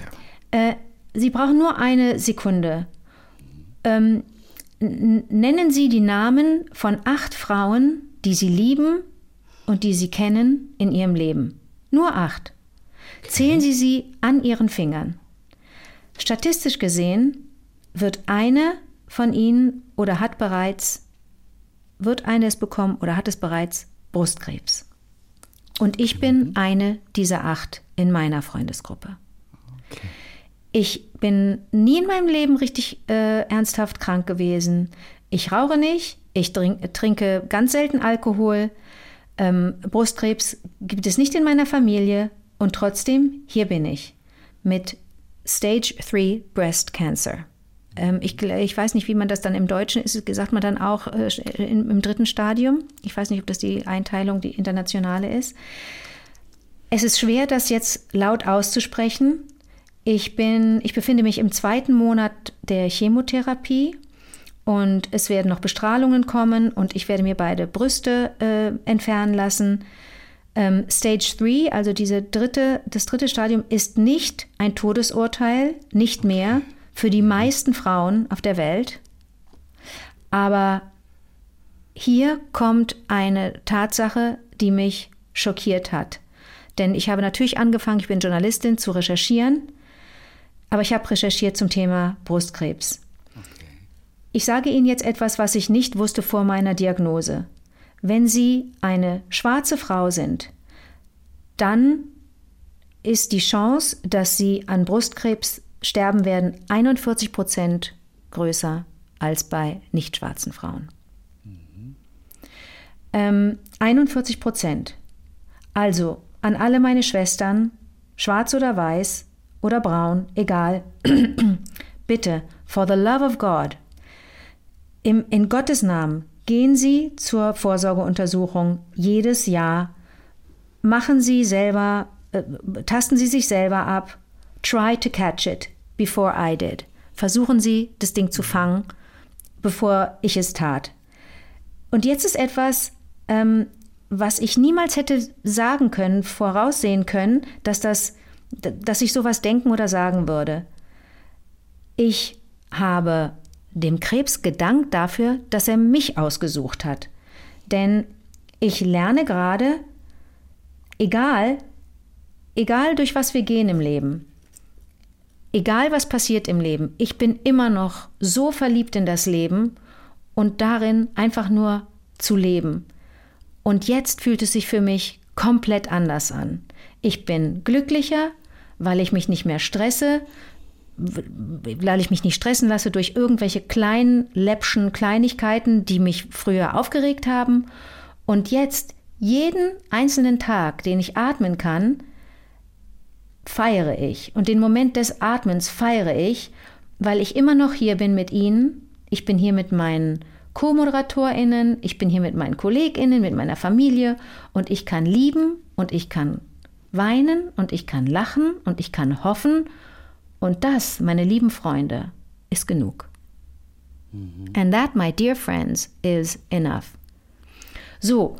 Ja. Äh, Sie brauchen nur eine Sekunde. Ähm, nennen Sie die Namen von acht Frauen, die Sie lieben und die Sie kennen in Ihrem Leben. Nur acht. Zählen Sie sie an Ihren Fingern. Statistisch gesehen wird eine von Ihnen oder hat bereits, wird eine es bekommen oder hat es bereits Brustkrebs. Und ich bin eine dieser acht in meiner Freundesgruppe. Ich bin nie in meinem Leben richtig äh, ernsthaft krank gewesen. Ich rauche nicht, ich trink, trinke ganz selten Alkohol. Ähm, Brustkrebs gibt es nicht in meiner Familie und trotzdem, hier bin ich mit Stage 3 Breast Cancer. Ähm, ich, ich weiß nicht, wie man das dann im Deutschen ist, sagt man dann auch äh, im, im dritten Stadium. Ich weiß nicht, ob das die Einteilung, die internationale ist. Es ist schwer, das jetzt laut auszusprechen. Ich, bin, ich befinde mich im zweiten Monat der Chemotherapie und es werden noch Bestrahlungen kommen und ich werde mir beide Brüste äh, entfernen lassen. Ähm, Stage 3, also diese dritte, das dritte Stadium, ist nicht ein Todesurteil, nicht mehr für die meisten Frauen auf der Welt. Aber hier kommt eine Tatsache, die mich schockiert hat. Denn ich habe natürlich angefangen, ich bin Journalistin, zu recherchieren, aber ich habe recherchiert zum Thema Brustkrebs. Ich sage Ihnen jetzt etwas, was ich nicht wusste vor meiner Diagnose. Wenn Sie eine schwarze Frau sind, dann ist die Chance, dass Sie an Brustkrebs sterben werden, 41 Prozent größer als bei nicht schwarzen Frauen. Ähm, 41 Prozent. Also an alle meine Schwestern, schwarz oder weiß oder braun, egal, bitte, for the love of God, im, in Gottes Namen, gehen Sie zur Vorsorgeuntersuchung jedes Jahr, machen Sie selber, äh, tasten Sie sich selber ab, try to catch it. before I did. Versuchen Sie, das Ding zu fangen, bevor ich es tat. Und jetzt ist etwas, ähm, was ich niemals hätte sagen können, voraussehen können, dass das, dass ich sowas denken oder sagen würde. Ich habe dem Krebs gedankt dafür, dass er mich ausgesucht hat. Denn ich lerne gerade, egal, egal durch was wir gehen im Leben, egal was passiert im Leben, ich bin immer noch so verliebt in das Leben und darin einfach nur zu leben. Und jetzt fühlt es sich für mich komplett anders an. Ich bin glücklicher, weil ich mich nicht mehr stresse, weil ich mich nicht stressen lasse durch irgendwelche kleinen, läppschen Kleinigkeiten, die mich früher aufgeregt haben. Und jetzt, jeden einzelnen Tag, den ich atmen kann, feiere ich. Und den Moment des Atmens feiere ich, weil ich immer noch hier bin mit Ihnen. Ich bin hier mit meinen Co-ModeratorInnen, ich bin hier mit meinen KollegInnen, mit meiner Familie und ich kann lieben und ich kann weinen und ich kann lachen und ich kann hoffen und das, meine lieben Freunde, ist genug. Mhm. And that, my dear friends, is enough. So,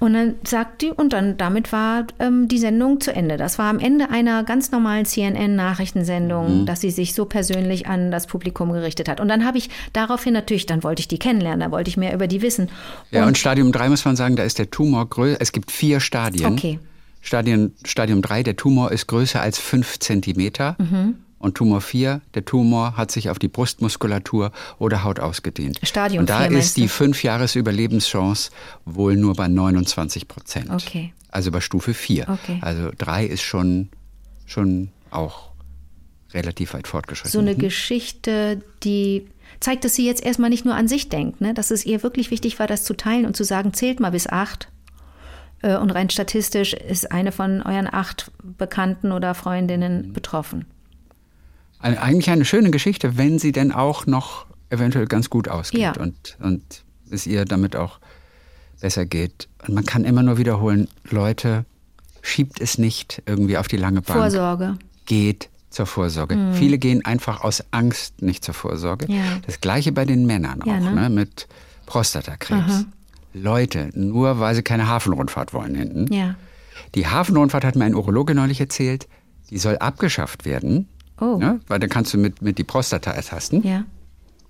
und dann sagt die, und dann damit war ähm, die Sendung zu Ende. Das war am Ende einer ganz normalen CNN-Nachrichtensendung, mhm. dass sie sich so persönlich an das Publikum gerichtet hat. Und dann habe ich daraufhin natürlich, dann wollte ich die kennenlernen, da wollte ich mehr über die wissen. Und ja, und Stadium 3 muss man sagen, da ist der Tumor größer. Es gibt vier Stadien. Okay. Stadium, Stadium 3, der Tumor ist größer als fünf Zentimeter. Mhm. Und Tumor 4, der Tumor hat sich auf die Brustmuskulatur oder Haut ausgedehnt. Stadium Und da 4, ist die fünf Jahres Überlebenschance wohl nur bei 29 Prozent. Okay. Also bei Stufe 4. Okay. Also 3 ist schon, schon auch relativ weit fortgeschritten. So eine mhm. Geschichte, die zeigt, dass sie jetzt erstmal nicht nur an sich denkt, ne? dass es ihr wirklich wichtig war, das zu teilen und zu sagen, zählt mal bis acht. Äh, und rein statistisch ist eine von euren acht Bekannten oder Freundinnen betroffen. Eine, eigentlich eine schöne Geschichte, wenn sie denn auch noch eventuell ganz gut ausgeht ja. und, und es ihr damit auch besser geht. Und man kann immer nur wiederholen, Leute, schiebt es nicht irgendwie auf die lange Bank. Vorsorge. Geht zur Vorsorge. Mhm. Viele gehen einfach aus Angst nicht zur Vorsorge. Ja. Das gleiche bei den Männern ja, auch, ne? ne? mit Prostatakrebs. Aha. Leute, nur weil sie keine Hafenrundfahrt wollen hinten. Ja. Die Hafenrundfahrt hat mir ein Urologe neulich erzählt, die soll abgeschafft werden, Oh. Ne? Weil dann kannst du mit, mit die Prostata ertasten. Ja.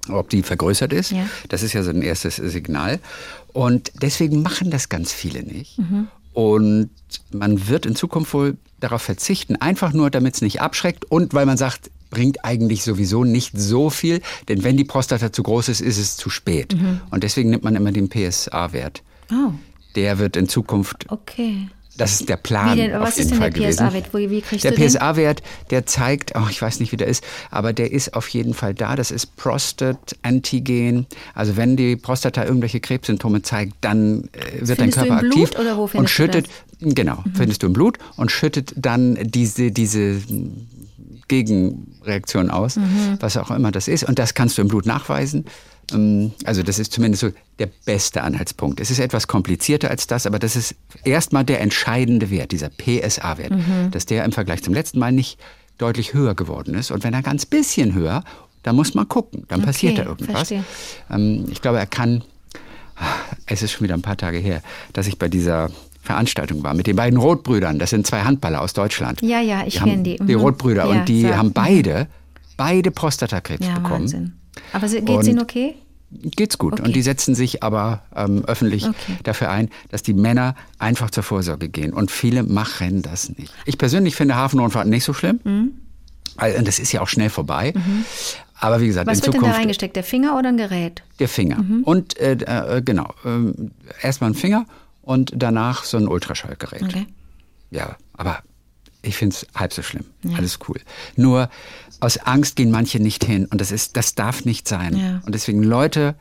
Ob die vergrößert ist. Ja. Das ist ja so ein erstes Signal. Und deswegen machen das ganz viele nicht. Mhm. Und man wird in Zukunft wohl darauf verzichten, einfach nur, damit es nicht abschreckt und weil man sagt, bringt eigentlich sowieso nicht so viel, denn wenn die Prostata zu groß ist, ist es zu spät. Mhm. Und deswegen nimmt man immer den PSA-Wert. Oh. Der wird in Zukunft okay. Das ist der Plan. Denn, auf was jeden ist denn Fall der PSA-Wert? Wie, wie kriegst der? PSA-Wert, der zeigt, oh, ich weiß nicht, wie der ist, aber der ist auf jeden Fall da. Das ist Prostat-Antigen. Also wenn die Prostata irgendwelche Krebssymptome zeigt, dann äh, wird dein Körper du im aktiv Blut oder wo und findest schüttet, du das? genau, mhm. findest du im Blut und schüttet dann diese, diese Gegenreaktion aus, mhm. was auch immer das ist. Und das kannst du im Blut nachweisen. Ähm, also das ist zumindest so der beste Anhaltspunkt. Es ist etwas komplizierter als das, aber das ist erstmal der entscheidende Wert, dieser PSA-Wert, mhm. dass der im Vergleich zum letzten Mal nicht deutlich höher geworden ist. Und wenn er ganz bisschen höher, dann muss man gucken, dann Okay, passiert da irgendwas. verstehe. Ähm, ich glaube, er kann, es ist schon wieder ein paar Tage her, dass ich bei dieser Veranstaltung war mit den beiden Rotbrüdern. Das sind zwei Handballer aus Deutschland. Ja, ja, ich Die kenne die. Die Mhm. Rotbrüder. Ja, und die sag. haben beide, beide Prostatakrebs Ja, bekommen. Wahnsinn. Aber sie- geht's Ihnen okay? Geht's gut. Okay. Und die setzen sich aber ähm, öffentlich Okay. dafür ein, dass die Männer einfach zur Vorsorge gehen. Und viele machen das nicht. Ich persönlich finde Hafenrundfahrt nicht so schlimm. Mhm. Also, das ist ja auch schnell vorbei. Aber wie gesagt, Was in wird denn da Zukunft reingesteckt? Der Finger oder ein Gerät? der Finger. Und äh, äh, genau, ähm, erstmal ein Finger und danach so ein Ultraschallgerät. Okay. Ja, aber ich finde es halb so schlimm. Alles cool. Nur aus Angst gehen manche nicht hin und das ist, das darf nicht sein. Ja. Und deswegen Leute,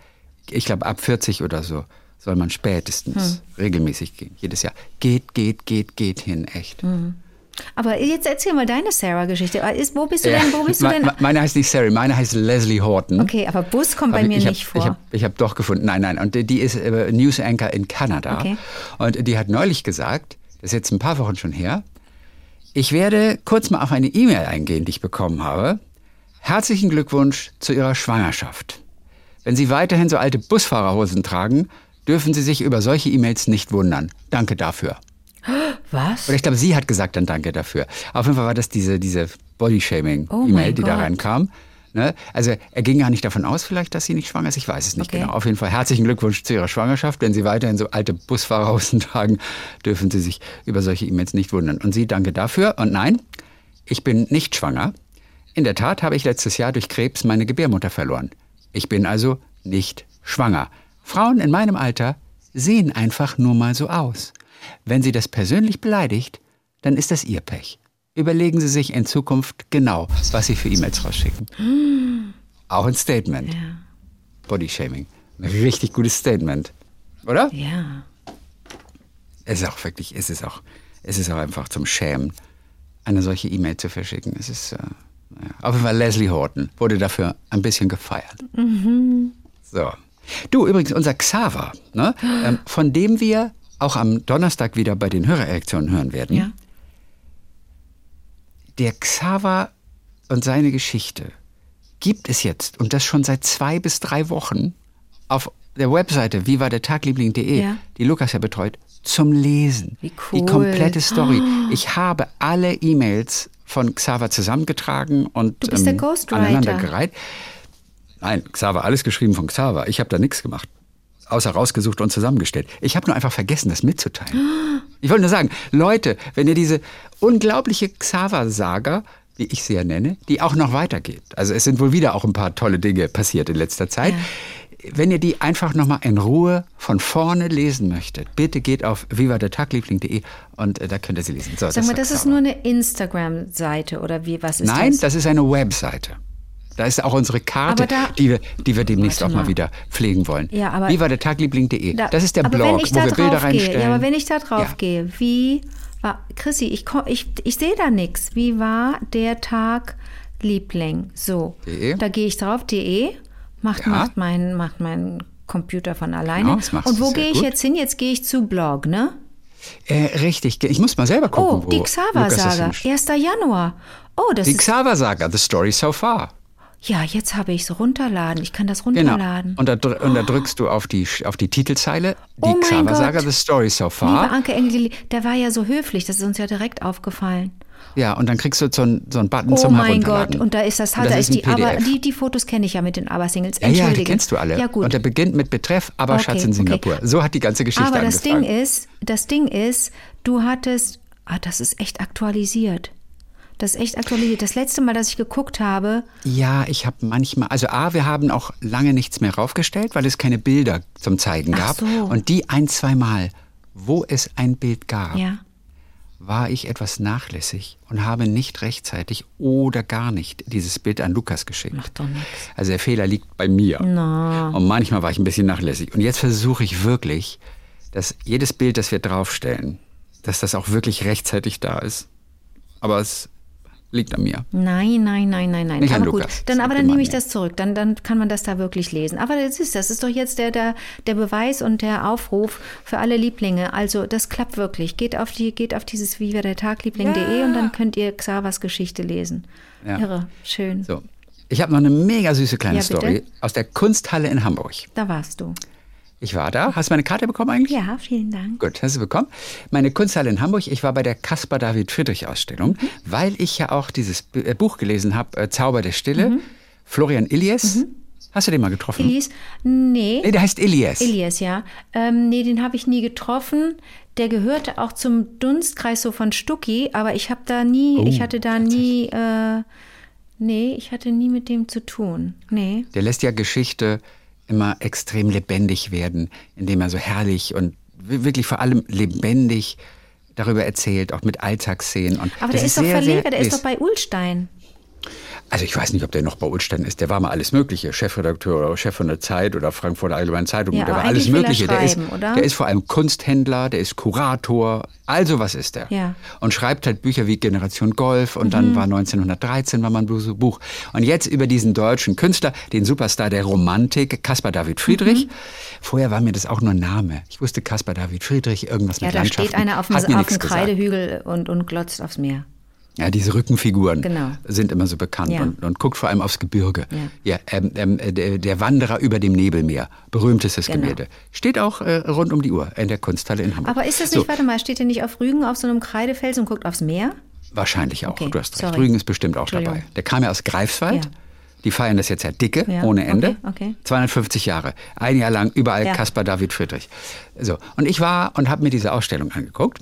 ich glaube ab 40 oder so soll man spätestens Hm. regelmäßig gehen, jedes Jahr. Geht, geht, geht, geht hin, echt. Hm. Aber jetzt erzähl mal deine Sarah-Geschichte. Ist- Wo bist du Ja. denn? Wo bist du denn? me- Meine heißt nicht Sari, meine heißt Leslie Horton. Okay, aber Bus kommt bei Hab mir ich, nicht hab, vor. Ich habe hab doch gefunden, nein, nein. Und die ist äh, News Anchor in Kanada. Okay. Und die hat neulich gesagt, das ist jetzt ein paar Wochen schon her, ich werde kurz mal auf eine E-Mail eingehen, die ich bekommen habe. Herzlichen Glückwunsch zu Ihrer Schwangerschaft. Wenn Sie weiterhin so alte Busfahrerhosen tragen, dürfen Sie sich über solche E-Mails nicht wundern. Danke dafür. Was? Oder ich glaube, sie hat gesagt dann Danke dafür. Auf jeden Fall war das diese, diese Body-Shaming-E-Mail, Oh die da Gott. reinkam. Ne? Also er ging ja nicht davon aus, vielleicht, dass sie nicht schwanger ist. Ich weiß es nicht Okay. genau. Auf jeden Fall herzlichen Glückwunsch zu Ihrer Schwangerschaft. Wenn Sie weiterhin so alte Busfahrerhosen tragen, dürfen Sie sich über solche E-Mails nicht wundern. Und Sie danke dafür. Und nein, ich bin nicht schwanger. In der Tat habe ich letztes Jahr durch Krebs meine Gebärmutter verloren. Ich bin also nicht schwanger. Frauen in meinem Alter sehen einfach nur mal so aus. Wenn sie das persönlich beleidigt, dann ist das ihr Pech. Überlegen Sie sich in Zukunft genau, was Sie für E-Mails rausschicken. Auch ein Statement. Ja. Bodyshaming. Ein richtig gutes Statement. Oder? Ja. Es ist auch wirklich, es ist auch, es ist auch einfach zum Schämen, eine solche E-Mail zu verschicken. Es ist, äh, naja. auf jeden Fall Leslie Horton wurde dafür ein bisschen gefeiert. So. Du, übrigens, unser Xaver, ne, ähm, von dem wir auch am Donnerstag wieder bei den Hörererektionen hören werden. Ja. Der Xaver und seine Geschichte gibt es jetzt, und das schon seit zwei bis drei Wochen, auf der Webseite vivadertagliebling.de, Ja. die Lukas ja betreut, zum Lesen. Wie cool. Die komplette Story. Ich habe alle E-Mails von Xaver zusammengetragen und ähm, Du bist der Ghostwriter. aneinandergereiht. Nein, Xaver, alles geschrieben von Xaver. Ich habe da nichts gemacht. Außer rausgesucht und zusammengestellt. Ich habe nur einfach vergessen, das mitzuteilen. Ich wollte nur sagen, Leute, wenn ihr diese unglaubliche Xaver-Saga, wie ich sie ja nenne, die auch noch weitergeht. Also es sind wohl wieder auch ein paar tolle Dinge passiert in letzter Zeit. Wenn ihr die einfach nochmal in Ruhe von vorne lesen möchtet, bitte geht auf vivadertagliebling.de und äh, da könnt ihr sie lesen. So, Sag mal, sagt das ist nur eine Instagram-Seite oder wie, was ist Nein, das? das ist eine Webseite. Da ist auch unsere Karte, da- die, wir, die wir demnächst auch mal mal. wieder pflegen wollen. Ja, aber- Vivadertagliebling.de. Da- Das ist der Blog, wo wir Bilder gehe, reinstellen. Ja, aber wenn ich da drauf Ja. gehe, wie war, Chrissy, ich, ich, ich sehe da nichts. Wie war der Tag Liebling? So, De. da gehe ich drauf, de, macht, Ja. macht, mein, macht mein Computer von alleine. Genau, Und wo gehe ich gut. jetzt hin? Jetzt gehe ich zu Blog, ne? Äh, richtig, ich muss mal selber gucken, Oh, die Xaver-Saga, hinschreibt. 1. Januar. Oh, das Die ist, Xaver-Saga, The Story So Far. Ja, jetzt habe ich es runterladen. Ich kann das Genau. runterladen. Und da, und da drückst du auf die, auf die Titelzeile, die Oh mein Xaver-Saga, Gott. The Story So Liebe Far. Anke Engel, der war ja so höflich, das ist uns ja direkt aufgefallen. Ja, und dann kriegst du so einen so einen Button Oh zum mein Herunterladen. Gott, und da ist das, Und da ist ist die, aber die, die Fotos kenne ich ja mit den Aber-Singles. Ja, ja, die kennst du alle. Ja, gut. Und der beginnt mit Betreff Aber Schatz in okay. Singapur. So hat die ganze Geschichte aber das angefangen. Ding ist, das Ding ist, du hattest, ah, das ist echt aktualisiert. Das ist echt aktualisiert. Das letzte Mal, dass ich geguckt habe, Ja, ich habe manchmal, also A, wir haben auch lange nichts mehr raufgestellt, weil es keine Bilder zum Zeigen Ach gab. so. Und die ein, zwei Mal, wo es ein Bild gab, ja, war ich etwas nachlässig und habe nicht rechtzeitig oder gar nicht dieses Bild an Lukas geschickt. macht doch nichts. Also der Fehler liegt bei mir. Na. Und manchmal war ich ein bisschen nachlässig. Und jetzt versuche ich wirklich, dass jedes Bild, das wir draufstellen, dass das auch wirklich rechtzeitig da ist. Aber es liegt an mir. Nein, nein, nein, nein, nein. Nicht an aber gut, Lukas. dann, Das aber dann nehme an ich das zurück. Dann, dann kann man das da wirklich lesen. Aber das ist, das ist doch jetzt der, der, der Beweis und der Aufruf für alle Lieblinge. Also das klappt wirklich. Geht auf die, geht auf dieses Viva der Tagliebling.de und dann könnt ihr Xavas Geschichte lesen. Ja. Irre, schön. So. Ich habe noch eine mega süße kleine Ja? Story aus der Kunsthalle in Hamburg. Da warst du. Ich war da. Hast du meine Karte bekommen eigentlich? Ja, vielen Dank. Gut, hast du bekommen. Meine Kunsthalle in Hamburg, ich war bei der Caspar David Friedrich Ausstellung, Mhm. weil ich ja auch dieses äh, Buch gelesen habe, äh, Zauber der Stille. Mhm. Florian Illies. Hast du den mal getroffen? Elias? Nee. Nee, der heißt Illies. Elias, ja. Ähm, nee, den habe ich nie getroffen. Der gehörte auch zum Dunstkreis so von Stucki, aber ich habe da nie, Oh, ich hatte da nie, äh, nee, ich hatte nie mit dem zu tun. Nee. Der lässt ja Geschichte immer extrem lebendig werden, indem er so herrlich und wi- wirklich vor allem lebendig darüber erzählt, auch mit Alltagsszenen. Und Aber das der ist, doch sehr, Verleger, der ist les- doch bei Ulstein. Also ich weiß nicht, ob der noch bei Ulstein ist. Der war mal alles Mögliche. Chefredakteur oder Chef von der Zeit oder Frankfurter Allgemeinen Zeitung. Ja, der war alles Mögliche. der, ist, der ist vor allem Kunsthändler, der ist Kurator. Also was ist der? Ja. Mhm. Und schreibt halt Bücher wie Generation Golf und dann war 1913 war man so Buch. Und jetzt über diesen deutschen Künstler, den Superstar der Romantik, Caspar David Friedrich. Mhm. Vorher war mir das auch nur ein Name. Ich wusste Caspar David Friedrich, irgendwas Ja, mit da Landschaften. steht einer auf dem, auf dem. Kreidehügel und, und glotzt aufs Meer. Ja, diese Rückenfiguren Genau. sind immer so bekannt Ja. und, und guckt vor allem aufs Gebirge. Ja. Ja, ähm, ähm, der, der Wanderer über dem Nebelmeer, berühmtestes Genau. Gemälde. Steht auch äh, rund um die Uhr in der Kunsthalle in Hamburg. Aber ist das nicht, So, warte mal, steht ihr nicht auf Rügen auf so einem Kreidefels und guckt aufs Meer? wahrscheinlich auch, Okay, du hast recht. sorry. Rügen ist bestimmt auch dabei. Der kam ja aus Greifswald. Ja. Die feiern das jetzt ja dicke, Ja, ohne Ende. okay, okay. 250 Jahre. Ein Jahr lang überall Ja. Caspar David Friedrich. So. Und ich war und habe mir diese Ausstellung angeguckt,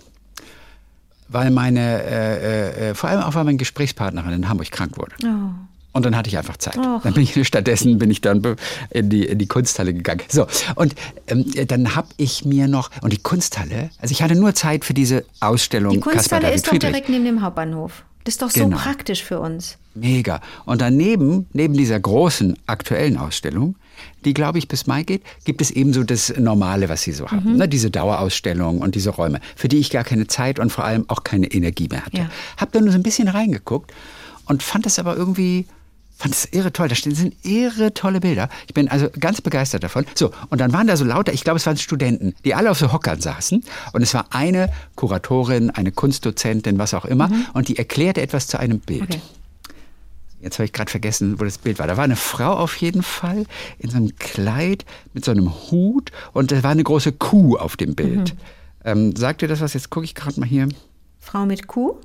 weil meine, äh, äh, vor allem auch weil meine Gesprächspartnerin in Hamburg krank wurde. Oh. Und dann hatte ich einfach Zeit. Och. Dann bin ich stattdessen bin ich dann in die, in die Kunsthalle gegangen. So und ähm, dann habe ich mir noch und die Kunsthalle. Also ich hatte nur Zeit für diese Ausstellung. Die Kunsthalle ist doch direkt neben dem Hauptbahnhof. Das ist doch so Genau. praktisch für uns. Mega. Und daneben, neben dieser großen aktuellen Ausstellung, die glaube ich bis Mai geht, gibt es eben so das Normale, was sie so haben. Mhm. Ne? Diese Dauerausstellung und diese Räume, für die ich gar keine Zeit und vor allem auch keine Energie mehr hatte. Ja. Hab da nur so ein bisschen reingeguckt und fand das aber irgendwie. Fand es irre toll. Da sind irre tolle Bilder. Ich bin also ganz begeistert davon. So, und dann waren da so lauter, ich glaube, es waren Studenten, die alle auf so Hockern saßen. Und es war eine Kuratorin, eine Kunstdozentin, was auch immer. Und die erklärte etwas zu einem Bild. Okay. Jetzt habe ich gerade vergessen, wo das Bild war. Da war eine Frau auf jeden Fall in so einem Kleid mit so einem Hut und da war eine große Kuh auf dem Bild. Mhm. Ähm, sagt ihr das was? Jetzt gucke ich gerade mal hier. Frau mit Kuh?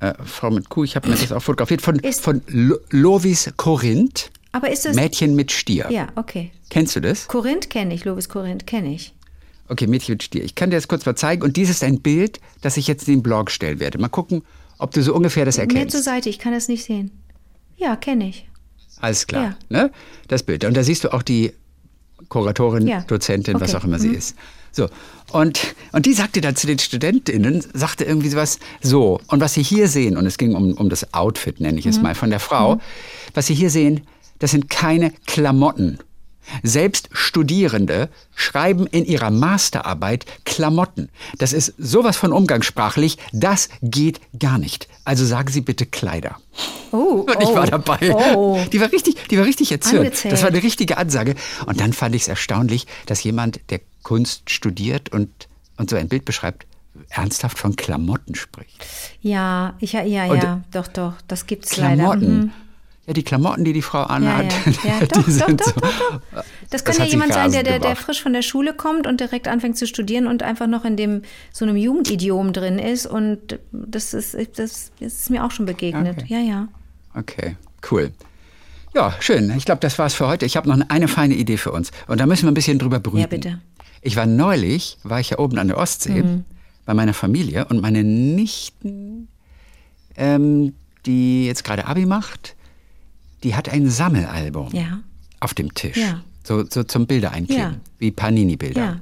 Äh, Frau mit Kuh, ich habe mir das auch fotografiert. Von, Ist- von Lo Lovis Korinth, Aber ist das. Mädchen mit Stier. Ja, okay. Kennst du das? Korinth kenne ich, Lovis Korinth kenne ich. Okay, Mädchen mit Stier. Ich kann dir das kurz mal zeigen. Und dies ist ein Bild, das ich jetzt in den Blog stellen werde. Mal gucken, ob du so ungefähr das erkennst. zur Seite, ich kann das nicht sehen. Ja, kenne ich. Alles klar. Ne? Das Bild. Und da siehst du auch die Kuratorin, Ja. Dozentin, was Okay. Mhm. auch immer sie ist. So. Und, und die sagte dann zu den StudentInnen, sagte irgendwie sowas, so, und was Sie hier sehen, und es ging um, um das Outfit, nenne Mhm. ich es mal, von der Frau, was Sie hier sehen, das sind keine Klamotten. Selbst Studierende schreiben in ihrer Masterarbeit Klamotten. Das ist sowas von umgangssprachlich, das geht gar nicht. Also sagen Sie bitte Kleider. Oh, Und ich oh, war dabei. Oh. Die war richtig, die war richtig erzürnt. Das war eine richtige Ansage. Und dann fand ich es erstaunlich, dass jemand, der Kunst studiert und, und so ein Bild beschreibt, ernsthaft von Klamotten spricht. Ja, ich, ja, ja, Und- doch, doch, das gibt's leider. Klamotten. Mhm. Ja, die Klamotten, die die Frau Ja, anhat, ja. ja die doch, doch, doch, so. doch, doch. Das kann Das ja jemand sein, der, der, der frisch von der Schule kommt und direkt anfängt zu studieren und einfach noch in dem so einem Jugendidiom drin ist. Und das ist, das ist mir auch schon begegnet. Okay. Ja, ja. Okay, cool. Ja, schön. Ich glaube, das war's für heute. Ich habe noch eine feine Idee für uns. Und da müssen wir ein bisschen drüber brüten. Ja, bitte. Ich war neulich, war ich ja oben an der Ostsee Mhm. bei meiner Familie und meine Nichten, ähm, die jetzt gerade Abi macht, die hat ein Sammelalbum Ja. auf dem Tisch. Ja. So, so zum Bilder einkleben, Ja. wie Panini-Bilder.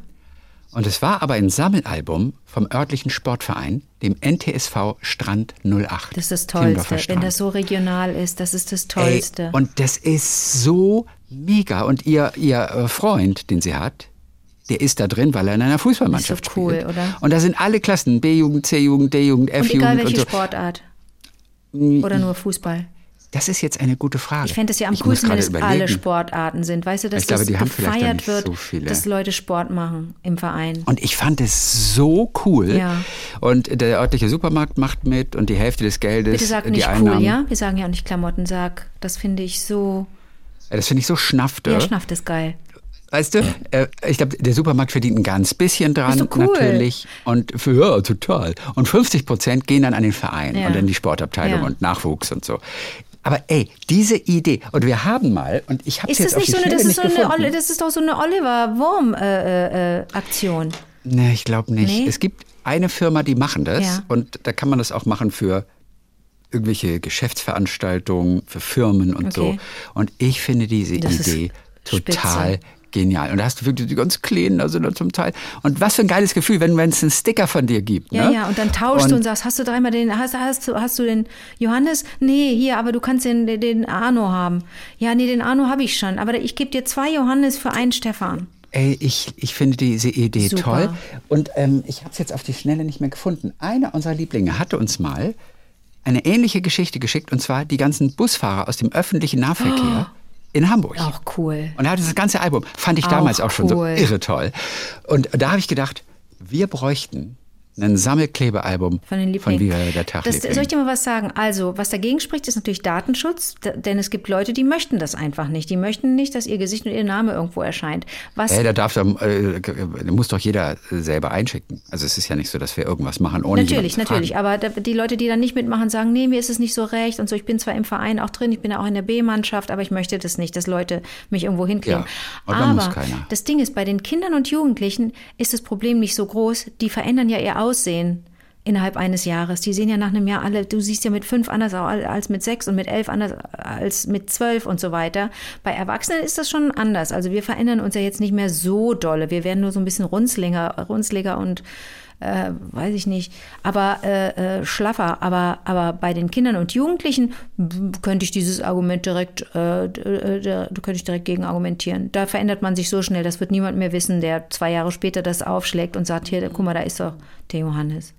Und es war aber ein Sammelalbum vom örtlichen Sportverein, dem NTSV Strand 08. Das ist das Tollste. Wenn das so regional ist, das ist das Ey, Tollste. und das ist so mega. Und ihr, ihr äh, Freund, den sie hat, der ist da drin, weil er in einer Fußballmannschaft Ist so cool, spielt. oder? Und da sind alle Klassen, B-Jugend, C-Jugend, D-Jugend, und egal F-Jugend welche und so. Sportart. Mm, Oder nur Fußball. Das ist jetzt eine gute Frage. Ich fände es ja am Ich coolsten, wenn es alle überlegen. Sportarten sind. Weißt du, dass Ich glaube, das gefeiert wird, so dass Leute Sport machen im Verein. Und ich fand es so cool. Ja. Und der örtliche Supermarkt macht mit und die Hälfte des Geldes, Bitte sag die nicht Einnahmen. cool, ja? Wir sagen ja auch nicht Klamottensack. Das finde ich so. Das finde ich so schnafte. Ja, Schnaft ist geil. Weißt du, äh, ich glaube, der Supermarkt verdient ein ganz bisschen dran, cool. natürlich. Und für, ja, total. Und 50 Prozent gehen dann an den Verein Ja. und in die Sportabteilung Ja. und Nachwuchs und so. Aber ey, diese Idee, und wir haben mal, und ich habe jetzt das auf nicht die so eine, das ist, nicht so eine gefunden. Das ist doch so eine Oliver Wurm-Aktion. Nee, ich glaube nicht. Nee? Es gibt eine Firma, die machen das Ja. und da kann man das auch machen für irgendwelche Geschäftsveranstaltungen, für Firmen und so. Okay. Und ich finde diese Das Idee total spitze. Genial. Und da hast du wirklich die ganz kleinen, also zum Teil. Und was für ein geiles Gefühl, wenn es einen Sticker von dir gibt. Ja, ne? ja, und dann tauschst du und sagst, hast du dreimal den, hast, hast, du, hast du den Johannes? Nee, hier, aber du kannst den, den- Arno haben. Ja, nee, den Arno habe ich schon, aber ich gebe dir zwei Johannes für einen Stefan. Ey, ich, ich finde diese Idee Super. toll. Und ähm, ich habe es jetzt auf die Schnelle nicht mehr gefunden. Einer unserer Lieblinge hatte uns mal eine ähnliche Geschichte geschickt, und zwar die ganzen Busfahrer aus dem öffentlichen Nahverkehr in Hamburg. Auch cool. Und er hatte das ganze Album. Fand ich Auch damals auch schon so cool. irre toll. Und da habe ich gedacht, wir bräuchten ein Sammelklebealbum Von den von Lieblingen. Wie war der Tag Das, soll ich dir mal was sagen? Also, was dagegen spricht, ist natürlich Datenschutz, denn es gibt Leute, die möchten das einfach nicht. Die möchten nicht, dass ihr Gesicht und ihr Name irgendwo erscheint. Was Ey, da darf da, äh, muss doch jeder selber einschicken. Also es ist ja nicht so, dass wir irgendwas machen ohne Natürlich, natürlich. Aber die Leute, die dann nicht mitmachen, sagen, nee, mir ist es nicht so recht und so. Ich bin zwar im Verein auch drin, ich bin ja auch in der B-Mannschaft, aber ich möchte das nicht, dass Leute mich irgendwo hinkriegen. Ja, aber das Ding ist, bei den Kindern und Jugendlichen ist das Problem nicht so groß. Die verändern ja ihr Aussehen innerhalb eines Jahres. Die sehen ja nach einem Jahr alle, du siehst ja mit fünf anders als mit sechs und mit elf anders als mit zwölf und so weiter. Bei Erwachsenen ist das schon anders. Also wir verändern uns ja jetzt nicht mehr so dolle. Wir werden nur so ein bisschen runzlinger, runzliger und äh, weiß ich nicht, aber äh, äh, schlaffer. Aber, aber bei den Kindern und Jugendlichen könnte ich dieses Argument direkt, äh, äh, könnte ich direkt gegen argumentieren. Da verändert man sich so schnell, das wird niemand mehr wissen, der zwei Jahre später das aufschlägt und sagt, hier, guck mal, da ist doch der Johannes.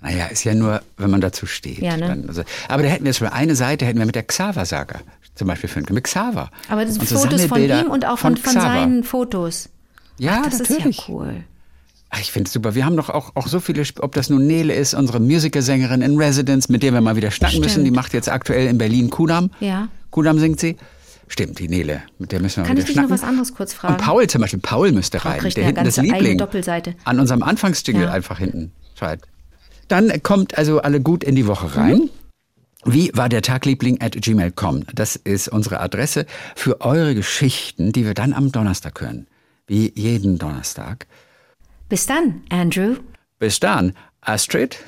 Naja, ist ja nur, wenn man dazu steht. Ja, ne? also, aber da hätten wir zum Beispiel eine Seite hätten wir mit der Xaver-Saga zum Beispiel finden können. Mit Xaver. Aber das sind Fotos von ihm und auch von, von, Xaver. seinen Fotos. Ja, das natürlich. ist ja cool. Ach, Ich finde es super. Wir haben doch auch, auch so viele, ob das nun Nele ist, unsere Musikersängerin in Residence, mit der wir mal wieder schnacken Stimmt. müssen. Die macht jetzt aktuell in Berlin Kudam. Ja. Kudam singt sie. Stimmt, die Nele, mit der müssen wir Kann wieder ich dich noch schnacken. was anderes kurz fragen? Und Paul zum Beispiel, Paul müsste Paul rein, der hinten das Liebling Doppelseite. an unserem Anfangsjingle Ja. einfach hinten schreibt. Dann kommt also alle gut in die Woche rein. Mhm. Wie war der Tagliebling at gmail.com? Das ist unsere Adresse für eure Geschichten, die wir dann am Donnerstag hören. Wie jeden Donnerstag. Bis dann, Andrew. Bis dann, Astrid.